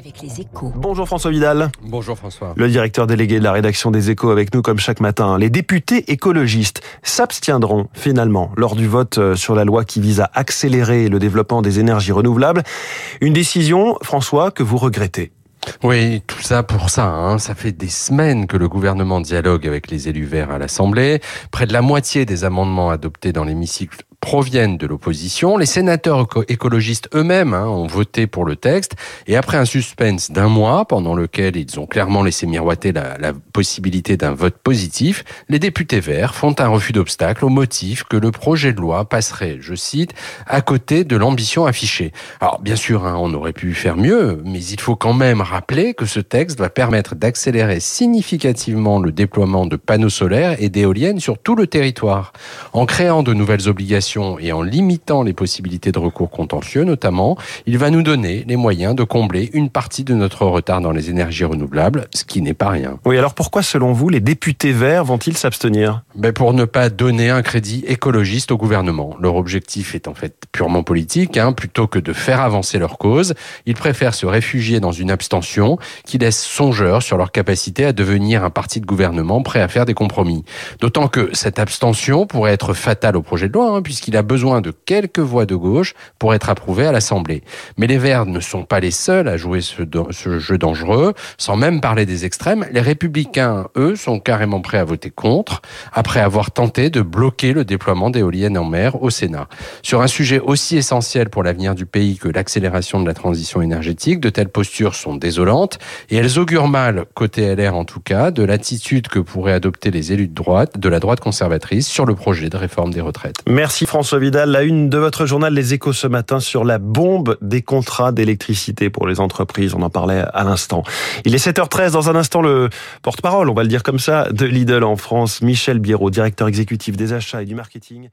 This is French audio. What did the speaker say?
avec les échos. Bonjour François Vidal. Bonjour François. Le directeur délégué de la rédaction des échos avec nous comme chaque matin. Les députés écologistes s'abstiendront finalement lors du vote euh, sur la loi qui vise à accélérer le développement des énergies renouvelables. Une décision, François, que vous regrettez. Oui, tout ça pour ça. Hein. Ça fait des semaines que le gouvernement dialogue avec les élus verts à l'Assemblée. Près de la moitié des amendements adoptés dans l'hémicycle proviennent de l'opposition. Les sénateurs écologistes eux-mêmes hein, ont voté pour le texte. Et après un suspense d'un mois, pendant lequel ils ont clairement laissé miroiter la, possibilité d'un vote positif, les députés verts font un refus d'obstacle au motif que le projet de loi passerait, je cite, à côté de l'ambition affichée. Alors bien sûr, hein, on aurait pu faire mieux, mais il faut quand même rappeler que ce texte va permettre d'accélérer significativement le déploiement de panneaux solaires et d'éoliennes sur tout le territoire, en créant de nouvelles obligations et en limitant les possibilités de recours contentieux notamment, il va nous donner les moyens de combler une partie de notre retard dans les énergies renouvelables, ce qui n'est pas rien. Oui, alors pourquoi selon vous les députés verts vont-ils s'abstenir? Ben Pour ne pas donner un crédit écologiste au gouvernement. Leur objectif est en fait purement politique, hein, plutôt que de faire avancer leur cause. Ils préfèrent se réfugier dans une abstention qui laisse songeur sur leur capacité à devenir un parti de gouvernement prêt à faire des compromis. D'autant que cette abstention pourrait être fatale au projet de loi, hein, puisque qu'il a besoin de quelques voix de gauche pour être approuvé à l'Assemblée. Mais les Verts ne sont pas les seuls à jouer ce, ce jeu dangereux, sans même parler des extrêmes. Les Républicains, eux, sont carrément prêts à voter contre, après avoir tenté de bloquer le déploiement d'éoliennes en mer au Sénat. Sur un sujet aussi essentiel pour l'avenir du pays que l'accélération de la transition énergétique, de telles postures sont désolantes et elles augurent mal, côté LR en tout cas, de l'attitude que pourraient adopter les élus de droite, de la droite conservatrice sur le projet de réforme des retraites. Merci François Vidal. La une de votre journal Les Échos ce matin sur la bombe des contrats d'électricité pour les entreprises. On en parlait à l'instant. Il est 7h13. Dans un instant, le porte-parole, on va le dire comme ça, de Lidl en France, Michel Biérot, directeur exécutif des achats et du marketing.